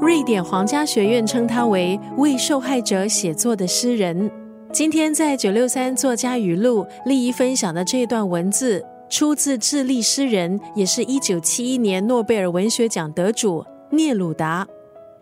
瑞典皇家学院称他为为受害者写作的诗人。今天在九六三作家语录利益分享的这段文字，出自智利诗人，也是一九七一年诺贝尔文学奖得主聂鲁达。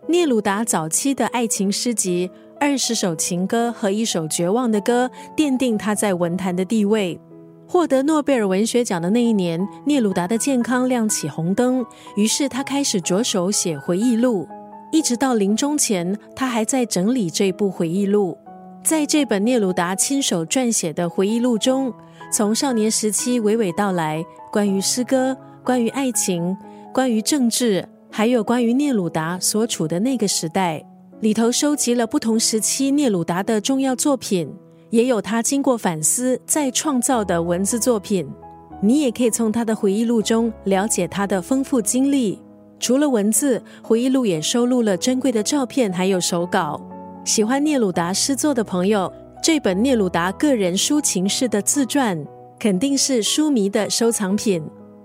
聂鲁达早期的爱情诗集《二十首情歌》和一首绝望的歌，奠定他在文坛的地位。获得诺贝尔文学奖的那一年，聂鲁达的健康亮起红灯，于是他开始着手写回忆录。一直到临终前，他还在整理这部回忆录。在这本聂鲁达亲手撰写的回忆录中，从少年时期娓娓道来，关于诗歌，关于爱情，关于政治。还有关于聂鲁达所处的那个时代，里头收集了不同时期聂鲁达的重要作品，也有他经过反思再创造的文字作品。你也可以从他的回忆录中了解他的丰富经历。除了文字，回忆录也收录了珍贵的照片，还有手稿。喜欢聂鲁达诗作的朋友，这本聂鲁达个人抒情式的自传，肯定是书迷的收藏品。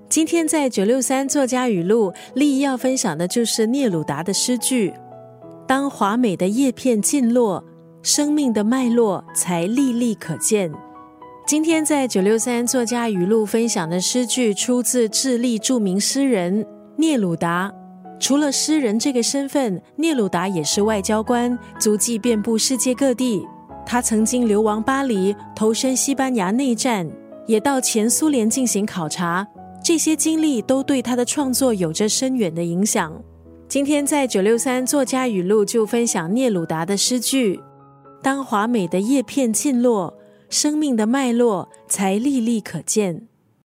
今天在九六三作家语录，利益要分享的就是聂鲁达的诗句：“当华美的叶片尽落，生命的脉络才历历可见。”今天在九六三作家语录分享的诗句，出自智利著名诗人聂鲁达。除了诗人这个身份，聂鲁达也是外交官，足迹遍布世界各地。他曾经流亡巴黎，投身西班牙内战，也到前苏联进行考察。这些经历都对他的创作有着深远的影响。今天在九六三作家语录就分享聂鲁达的诗句：“当华美的叶片尽落，生命的脉络才历历可见。”